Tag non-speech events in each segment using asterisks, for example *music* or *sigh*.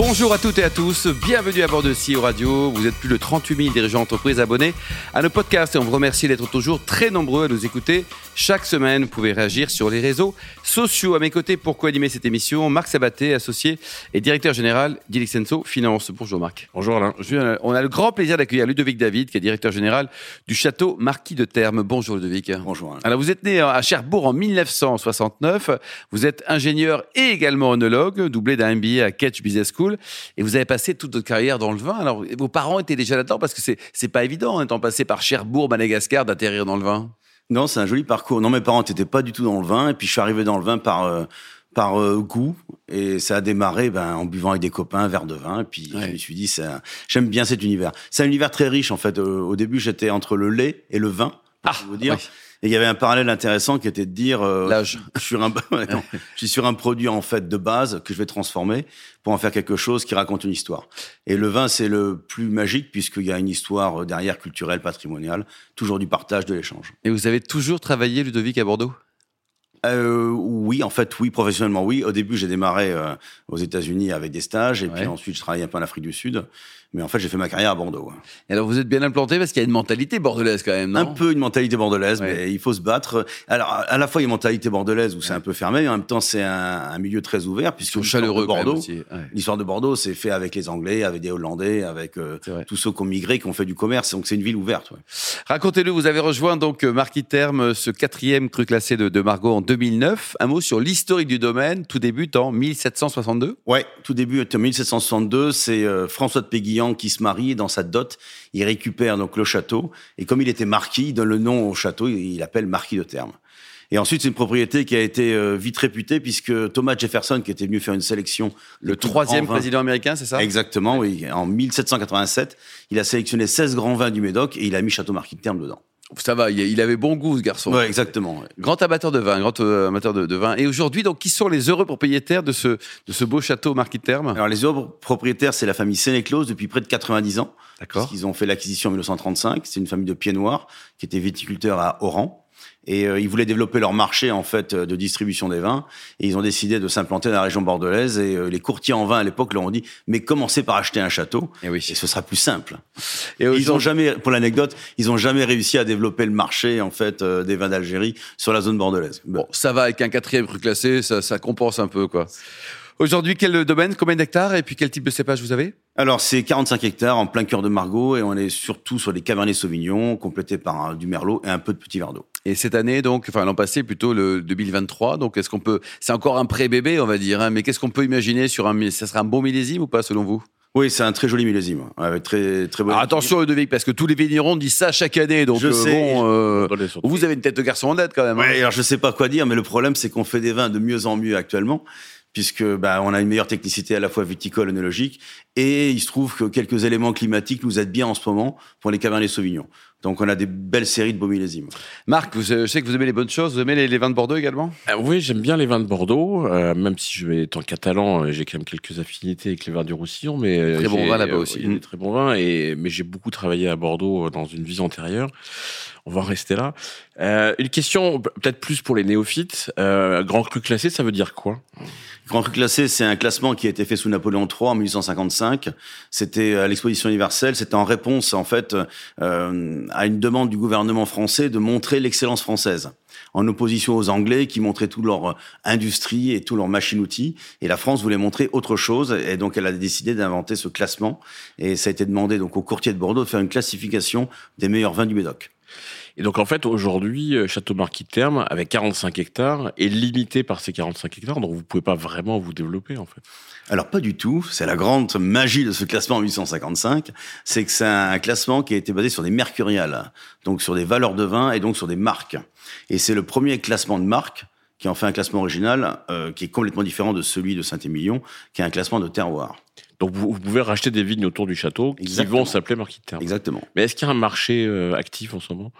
Bonjour à toutes et à tous, bienvenue à bord de CEO Radio. Vous êtes plus de 38 000 dirigeants d'entreprise abonnés à nos podcasts et on vous remercie d'être toujours très nombreux à nous écouter. Chaque semaine, vous pouvez réagir sur les réseaux sociaux. À mes côtés, pour co-animer cette émission, Marc Sabaté, associé et directeur général d'Ilixenso Finance. Bonjour Marc. Bonjour Alain. On a le grand plaisir d'accueillir Ludovic David, qui est directeur général du château Marquis de Terme. Bonjour Ludovic. Bonjour. Alain. Alors vous êtes né à Cherbourg en 1969. Vous êtes ingénieur et également onologue, doublé d'un MBA à Ketch Business School. Et vous avez passé toute votre carrière dans le vin. Alors vos parents étaient déjà là-dedans parce que c'est c'est pas évident, en étant passé par Cherbourg, Madagascar, d'atterrir dans le vin. Non, c'est un joli parcours. Non, mes parents n'étaient pas du tout dans le vin, et puis je suis arrivé dans le vin par euh, par euh, goût, et ça a démarré ben, en buvant avec des copains un verre de vin, et puis Ouais. je me suis dit, un- j'aime bien cet univers. C'est un univers très riche en fait. Euh, au début, j'étais entre le lait et le vin, pour Ah, vous dire. oui. Et il y avait un parallèle intéressant qui était de dire, euh, L'âge. *laughs* je suis un, *laughs* ouais, non, je suis sur un produit en fait de base que je vais transformer pour en faire quelque chose qui raconte une histoire. Et le vin, c'est le plus magique puisqu'il y a une histoire derrière culturelle, patrimoniale, toujours du partage, de l'échange. Et vous avez toujours travaillé, Ludovic, à Bordeaux? Euh, oui, en fait, oui, professionnellement, oui. Au début, j'ai démarré euh, aux États-Unis avec des stages, et Ouais. puis ensuite, je travaillais un peu en Afrique du Sud. Mais en fait, j'ai fait ma carrière à Bordeaux. hein. Et alors vous êtes bien implanté parce qu'il y a une mentalité bordelaise quand même, non? Un peu une mentalité bordelaise, Ouais. mais il faut se battre. Alors, à la fois, il y a une mentalité bordelaise où c'est un peu fermé, mais en même temps, c'est un, un milieu très ouvert, puisque de chaleureux même Bordeaux. Ouais. L'histoire de Bordeaux, c'est fait avec les Anglais, avec des Hollandais, avec euh, tous ceux qui ont migré, qui ont fait du commerce. Donc, c'est une ville ouverte. Racontez-le, vous avez rejoint donc euh, Marquis Terme, ce quatrième cru classé de, de Margot en 2009. Un mot sur l'historique du domaine, tout débute en 1762. Ouais, tout début en 1762, c'est euh, François de Qui se marie et dans sa dot, il récupère donc le château et comme il était marquis, il donne le nom au château, il il appelle marquis de Terme. Et ensuite, c'est une propriété qui a été euh, vite réputée puisque Thomas Jefferson, qui était venu faire une sélection, Le troisième président américain, c'est ça? Exactement, oui. En 1787, il a sélectionné 16 grands vins du Médoc et il a mis Château Marquis de Terme dedans. Ça va, il avait bon goût ce garçon. Ouais, exactement. ouais. Grand amateur de vin, grand euh, amateur de, de vin. Et aujourd'hui, donc, qui sont les heureux propriétaires de ce, de ce beau château Marquis de Terme? Alors, les autres propriétaires, c'est la famille Sénéclose depuis près de 90 ans. D'accord. Ils ont fait l'acquisition en 1935. C'est une famille de pieds noirs qui était viticulteur à Oran. Et euh, ils voulaient développer leur marché en fait euh, de distribution des vins. Et ils ont décidé de s'implanter dans la région bordelaise. Et euh, les courtiers en vin à l'époque leur ont dit mais commencez par acheter un château. Et oui. Et ce sera plus simple. Et Et ils ont jamais, pour l'anecdote, ils ont jamais réussi à développer le marché en fait euh, des vins d'Algérie sur la zone bordelaise. Bon, ça va avec un quatrième cru classé, ça, ça compense un peu, quoi. Aujourd'hui, quel domaine, combien d'hectares et puis quel type de cépage vous avez? Alors, c'est 45 hectares en plein cœur de Margaux et on est surtout sur des Cabernet Sauvignon, complétés par un- du Merlot et un peu de petits verres d'eau. Et cette année, donc, enfin l'an passé, plutôt le 2023. Donc, est-ce qu'on peut, c'est encore un pré-bébé, on va dire, hein, mais qu'est-ce qu'on peut imaginer sur un, ça sera un bon millésime ou pas selon vous? Oui, c'est un très joli millésime, avec très très bon. Alors, Attention, Ludovic, parce que tous les vignerons disent ça chaque année. Donc, Je euh, sais. bon, euh, vous avez une tête de garçon en dette quand même. hein. Ouais, alors je sais pas quoi dire, mais le problème c'est qu'on fait des vins de mieux en mieux actuellement, puisque bah, on a une meilleure technicité à la fois viticole, œnologique, et il se trouve que quelques éléments climatiques nous aident bien en ce moment pour les Cabernet Sauvignon. Donc on a des belles séries de beaux millésimes. Marc, vous, euh, je sais que vous aimez les bonnes choses. Vous aimez les, les vins de Bordeaux également? Euh, oui, j'aime bien les vins de Bordeaux, euh, même si je vais être en catalan, j'ai quand même quelques affinités avec les vins du Roussillon. Mais euh, Très bon j'ai- vin là-bas aussi. il y a des très bons vins, et, mais j'ai beaucoup travaillé à Bordeaux dans une vie antérieure. On va en rester là. Euh, une question peut-être plus pour les néophytes. Euh, grand cru classé, ça veut dire quoi? Grand Cru classé, c'est un classement qui a été fait sous Napoléon III en 1855. C'était à l'exposition universelle. C'était en réponse, en fait, euh, à une demande du gouvernement français de montrer l'excellence française, en opposition aux Anglais qui montraient toute leur euh, industrie et tout leur machine-outil. Et la France voulait montrer autre chose, et donc elle a décidé d'inventer ce classement. Et ça a été demandé donc au courtier de Bordeaux de faire une classification des meilleurs vins du Médoc. Et donc en fait, aujourd'hui, euh, Château Marquis de Terme, avec 45 hectares, est limité par ces 45 hectares, donc vous pouvez pas vraiment vous développer en fait. Alors pas du tout, c'est la grande magie de ce classement en 1855, c'est que c'est un classement qui a été basé sur des mercuriales, donc sur des valeurs de vin et donc sur des marques. Et c'est le premier classement de marque qui en fait un classement original euh, qui est complètement différent de celui de Saint-Émilion, qui est un classement de terroir. Donc vous, vous pouvez racheter des vignes autour du château qui Exactement. vont s'appeler Marquis de Terme. Exactement. Mais est-ce qu'il y a un marché euh, actif en ce moment?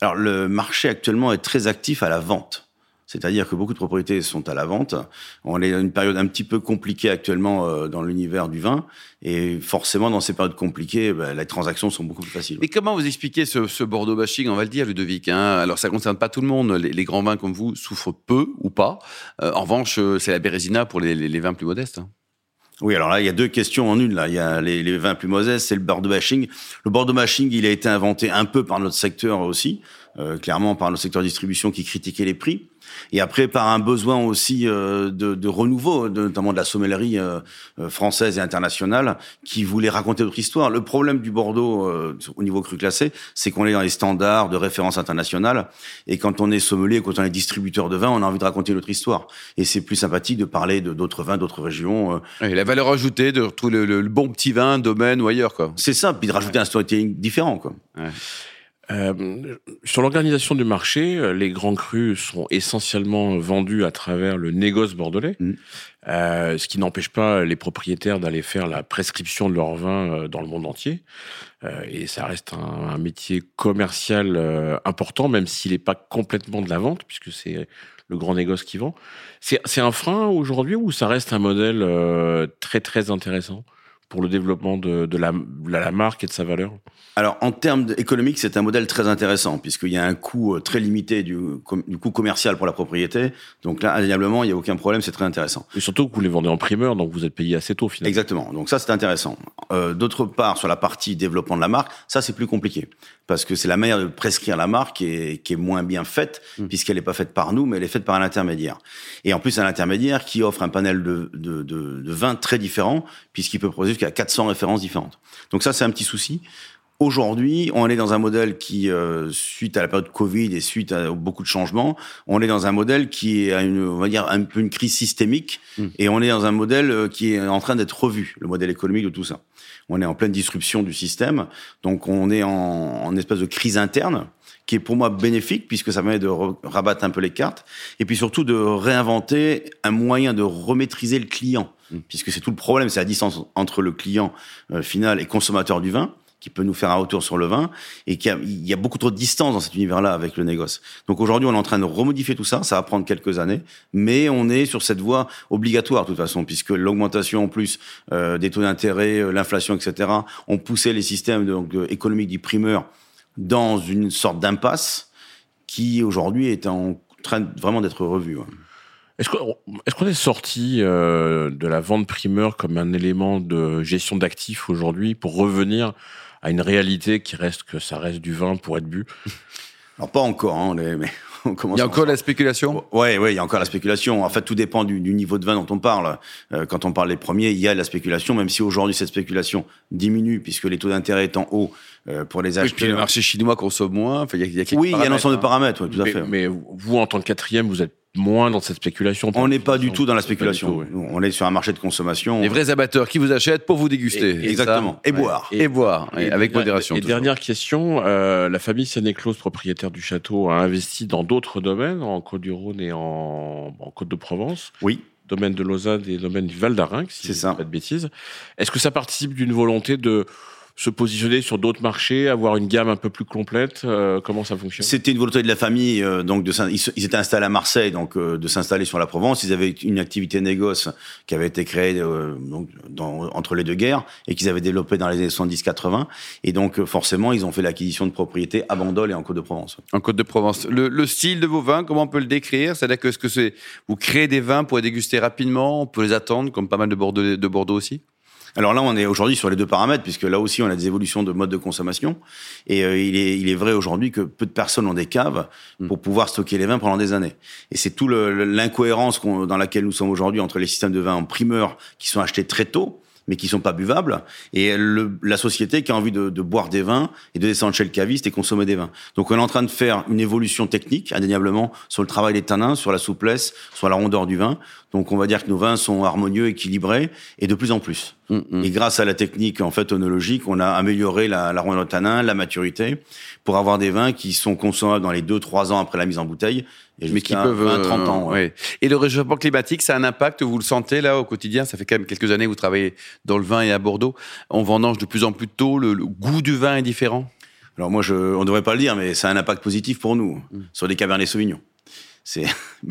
Alors le marché actuellement est très actif à la vente. C'est-à-dire que beaucoup de propriétés sont à la vente. On est dans une période un petit peu compliquée actuellement euh, dans l'univers du vin. Et forcément, dans ces périodes compliquées, ben, les transactions sont beaucoup plus faciles. Et comment vous expliquez ce, Bordeaux bashing, on va le dire, Ludovic hein? Alors, ça ne concerne pas tout le monde. Les, grands vins comme vous souffrent peu ou pas. Euh, en revanche, c'est la Bérésina pour les, vins plus modestes. Hein. Oui, alors là, il y a deux questions en une. Là, il y a les, les vins plus modestes, c'est le Bordeaux bashing. Le Bordeaux bashing, il a été inventé un peu par notre secteur aussi, clairement par notre secteur distribution qui critiquait les prix et après par un besoin aussi euh, de, de, renouveau, notamment de la sommellerie euh, euh, française et internationale, qui voulait raconter d'autres histoires. Le problème du Bordeaux au niveau cru classé, c'est qu'on est dans les standards de référence internationale, et quand on est sommelier, quand on est distributeur de vin, on a envie de raconter notre histoire. Et c'est plus sympathique de parler de d'autres vins, d'autres régions. Et la valeur ajoutée de retrouver le, bon petit vin, domaine ou ailleurs, quoi. C'est ça, puis de rajouter un storytelling différent, quoi. Ouais. Euh, sur l'organisation du marché, euh, les grands crus sont essentiellement vendus à travers le négoce bordelais, mm. euh, ce qui n'empêche pas les propriétaires d'aller faire la prescription de leur vin euh, dans le monde entier. Euh, et ça reste un, un métier commercial important, même s'il n'est pas complètement de la vente, puisque c'est le grand négoce qui vend. C'est un frein aujourd'hui ou ça reste un modèle très très intéressant? Pour le développement de, de, la, de la marque et de sa valeur alors, en termes économiques, c'est un modèle très intéressant, puisqu'il y a un coût euh, très limité du, du coût commercial pour la propriété. Donc là, indéniablement, il n'y a aucun problème, c'est très intéressant. Et surtout que vous les vendez en primeur, donc vous êtes payé assez tôt, finalement. Exactement. Donc ça, c'est intéressant. Euh, D'autre part, sur la partie développement de la marque, ça, c'est plus compliqué. Parce que c'est la manière de prescrire la marque qui est, qui est moins bien faite, mmh. puisqu'elle n'est pas faite par nous, mais elle est faite par un intermédiaire. Et en plus, un intermédiaire qui offre un panel de, de, de, de vins très différents, puisqu'il peut produire jusqu'à 400 références différentes. Donc ça, c'est un petit souci. Aujourd'hui, on est dans un modèle qui, euh, suite à la période Covid et suite à beaucoup de changements, on est dans un modèle qui a une, on va dire, un peu une crise systémique, hmm. et on est dans un modèle euh, qui est en train d'être revu, le modèle économique de tout ça. On est en pleine disruption du système, donc on est en, en espèce de crise interne qui est pour moi bénéfique puisque ça permet de rabattre un peu les cartes et puis surtout de réinventer un moyen de remaîtriser le client. Hmm. puisque c'est tout le problème, c'est la distance entre le client euh, final et consommateur du vin qui peut nous faire un retour sur le vin et qu'il y, y, a beaucoup trop de distance dans cet univers-là avec le négoce. Donc aujourd'hui, on est en train de remodifier tout ça. Ça va prendre quelques années, mais on est sur cette voie obligatoire de toute façon, puisque l'augmentation en plus euh, des taux d'intérêt, euh, l'inflation, etc., ont poussé les systèmes euh, économiques du primeur dans une sorte d'impasse qui aujourd'hui est en train vraiment d'être revue. Est-ce qu'on est, sorti euh, de la vente primeur comme un élément de gestion d'actifs aujourd'hui pour revenir à une réalité qui reste que ça reste du vin pour être bu Alors pas encore, hein, mais *laughs* il y a encore la spéculation? Oui, ouais, il y a encore la spéculation. En fait, tout dépend du, niveau de vin dont on parle. Euh, quand on parle des premiers, il y a la spéculation, même si aujourd'hui cette spéculation diminue puisque les taux d'intérêt étant hauts euh, pour les acheteurs. Oui, puis le marché chinois consomme moins. Enfin, il y a, oui, il y a un ensemble de paramètres, tout à fait. Mais vous, en tant que quatrième, vous êtes moins dans cette spéculation. On n'est pas du tout dans la spéculation. On est sur un marché de consommation. Les vrais amateurs qui vous achètent pour vous déguster. exactement. Et, boire. Et, boire. avec modération. Et dernière question, euh, la famille Sénéclose, propriétaire du château, a investi dans d'autres domaines, en Côte-du-Rhône et en, Côte-de-Provence. Oui domaine de Lausanne et domaine du Val d'Arin, si je ne pas de bêtises. Est-ce que ça participe d'une volonté de se positionner sur d'autres marchés, avoir une gamme un peu plus complète euh, Comment ça fonctionne? C'était une volonté de la famille, euh, donc de ils, ils, étaient installés à Marseille, donc euh, de s'installer sur la Provence. Ils avaient une activité négoce qui avait été créée donc, dans, entre les deux guerres et qu'ils avaient développée dans les années 70-80. Et donc forcément, ils ont fait l'acquisition de propriétés à Bandol et en Côte-de-Provence. En Côte-de-Provence. Le, le, style de vos vins, comment on peut le décrire? C'est-à-dire que, est-ce que c'est vous créez des vins pour les déguster rapidement, on peut les attendre, comme pas mal de Bordeaux, de Bordeaux aussi? Alors là, on est aujourd'hui sur les deux paramètres, puisque là aussi, on a des évolutions de mode de consommation. Et euh, il, est, il est vrai aujourd'hui que peu de personnes ont des caves mm. pour pouvoir stocker les vins pendant des années. Et c'est tout l'incohérence dans laquelle nous sommes aujourd'hui entre les systèmes de vins en primeur qui sont achetés très tôt, mais qui sont pas buvables, et le, la société qui a envie de, de, boire des vins et de descendre chez le caviste et consommer des vins. Donc on est en train de faire une évolution technique, indéniablement, sur le travail des tanins, sur la souplesse, sur la rondeur du vin. Donc on va dire que nos vins sont harmonieux, équilibrés, et de plus en plus. Mm, mm. Et grâce à la technique en fait onologique, on a amélioré la, la rondeur de tanin, la maturité, pour avoir des vins qui sont consommables dans les 2-3 ans après la mise en bouteille, mais qui peuvent 20, 30 ans. Ouais. Et le réchauffement climatique, ça a un impact, vous le sentez là au quotidien? Ça fait quand même quelques années que vous travaillez dans le vin et à Bordeaux. On vendange de plus en plus tôt, le, goût du vin est différent? Alors moi, je, on ne devrait pas le dire, mais ça a un impact positif pour nous, mm. sur les Cabernet Sauvignon. C'est.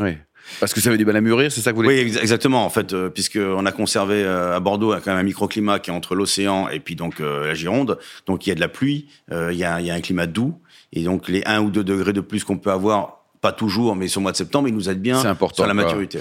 Oui. *laughs* Parce que ça avait du mal à mûrir, c'est ça que vous voulez Oui, exactement. En fait, euh, puisqu'on a conservé euh, à Bordeaux quand même un microclimat qui est entre l'océan et puis donc euh, la Gironde. Donc il y a de la pluie, il y a, il y a un climat doux. Et donc les 1 ou 2 degrés de plus qu'on peut avoir, pas toujours, mais sur le mois de septembre, il nous aide bien important, sur la maturité.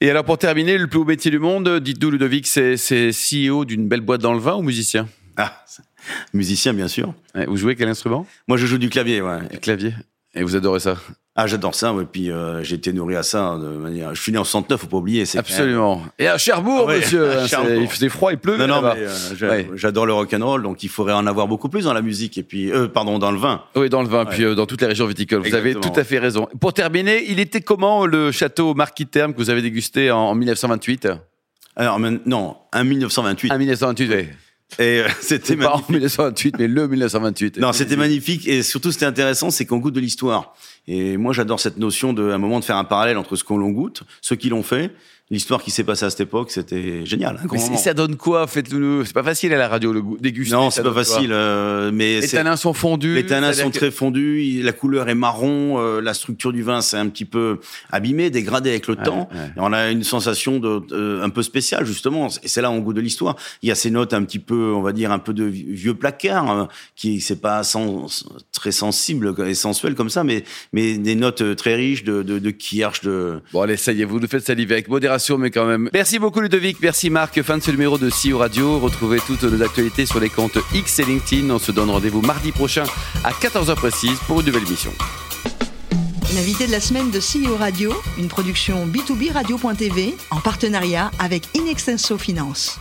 Et alors pour terminer, le plus beau métier du monde, dites-nous Ludovic, c'est CEO d'une belle boîte dans le vin ou musicien? Ah, *laughs* musicien bien sûr. vous jouez quel instrument? Moi je joue du clavier, ouais. Du clavier. Et vous adorez ça? Ah, j'adore ça. Et puis, euh, j'ai été nourri à ça de manière. Je suis né en 69, faut pas oublier. Absolument. Et à Cherbourg, ah monsieur. *laughs* À Cherbourg. Il faisait froid, il pleut. Non, non, euh, j'adore le rock and roll, donc il faudrait en avoir beaucoup plus dans la musique et puis, euh, pardon, dans le vin. Oui, dans le vin, puis dans toutes les régions viticoles. Vous avez tout à fait raison. Pour terminer, il était comment le château Marquis Terme que vous avez dégusté en, 1928 Alors, non, en 1928. En 1928, oui. Et c'était pas en 1928, mais le 1928. Non, c'était magnifique et surtout c'était intéressant, c'est qu'on goûte de l'histoire. Et moi, j'adore cette notion de, un moment, de faire un parallèle entre ce qu'on l'on goûte, ceux qui l'ont fait, l'histoire qui s'est passée à cette époque, c'était génial. mais ça donne quoi? Faites-le. C'est pas facile à la radio le déguster. Non, c'est pas facile. Euh, mais les tanins sont fondus. Les tanins sont très fondus. La couleur est marron. Euh, la structure du vin, c'est un petit peu abîmé, dégradé avec le temps. Et on a une sensation de, euh, un peu spéciale justement. Et c'est là on goût de l'histoire. Il y a ces notes un petit peu, on va dire, un peu de vieux placard, hein, qui c'est pas très sensible et sensuel comme ça, mais mais des notes très riches de de, de kirsch, de. Bon allez, ça y est, vous nous faites saliver avec modération mais quand même. Merci beaucoup Ludovic, merci Marc. Fin de ce numéro de CEO Radio. Retrouvez toutes nos actualités sur les comptes X et LinkedIn. On se donne rendez-vous mardi prochain à 14h précise pour une nouvelle émission. L'invité de la semaine de CEO Radio, une production B2B Radio.tv en partenariat avec Inextenso Finance.